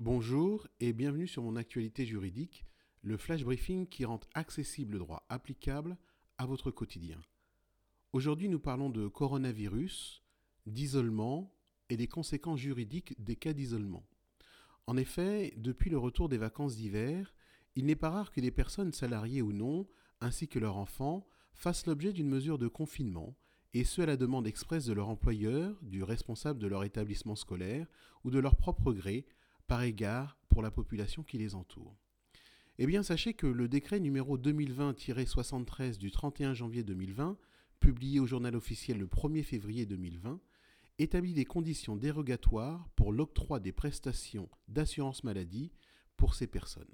Bonjour et bienvenue sur mon actualité juridique, le flash briefing qui rend accessible le droit applicable à votre quotidien. Aujourd'hui, nous parlons de coronavirus, d'isolement et des conséquences juridiques des cas d'isolement. En effet, depuis le retour des vacances d'hiver, il n'est pas rare que des personnes salariées ou non, ainsi que leurs enfants, fassent l'objet d'une mesure de confinement, et ce à la demande expresse de leur employeur, du responsable de leur établissement scolaire ou de leur propre gré, par égard pour la population qui les entoure. Eh bien, sachez que le décret numéro 2020-73 du 31 janvier 2020, publié au journal officiel le 1er février 2020, établit des conditions dérogatoires pour l'octroi des prestations d'assurance maladie pour ces personnes.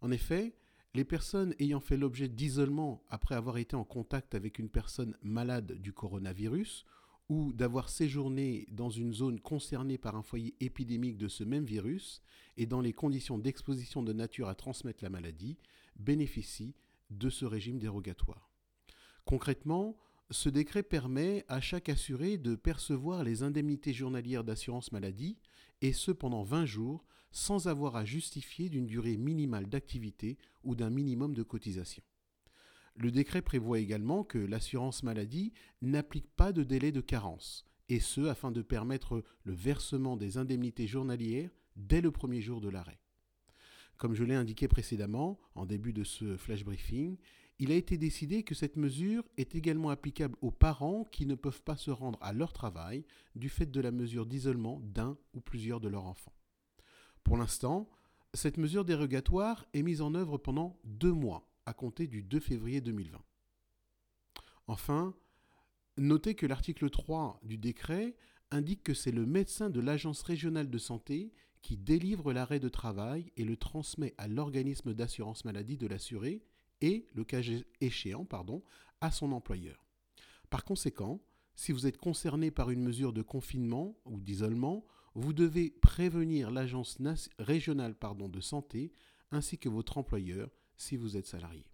En effet, les personnes ayant fait l'objet d'isolement après avoir été en contact avec une personne malade du coronavirus ou d'avoir séjourné dans une zone concernée par un foyer épidémique de ce même virus et dans les conditions d'exposition de nature à transmettre la maladie bénéficient de ce régime dérogatoire. Concrètement, ce décret permet à chaque assuré de percevoir les indemnités journalières d'assurance maladie, et ce pendant 20 jours, sans avoir à justifier d'une durée minimale d'activité ou d'un minimum de cotisation. Le décret prévoit également que l'assurance maladie n'applique pas de délai de carence, et ce afin de permettre le versement des indemnités journalières dès le premier jour de l'arrêt. Comme je l'ai indiqué précédemment, en début de ce flash briefing, il a été décidé que cette mesure est également applicable aux parents qui ne peuvent pas se rendre à leur travail du fait de la mesure d'isolement d'un ou plusieurs de leurs enfants. Pour l'instant, cette mesure dérogatoire est mise en œuvre pendant deux mois, à compter du 2 février 2020. Enfin, notez que l'article 3 du décret indique que c'est le médecin de l'agence régionale de santé qui délivre l'arrêt de travail et le transmet à l'organisme d'assurance maladie de l'assuré et, le cas échéant, pardon, à son employeur. Par conséquent, si vous êtes concerné par une mesure de confinement ou d'isolement, vous devez prévenir l'agence régionale de santé ainsi que votre employeur si vous êtes salarié.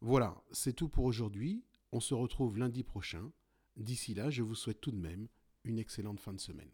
Voilà, c'est tout pour aujourd'hui. On se retrouve lundi prochain. D'ici là, je vous souhaite tout de même une excellente fin de semaine.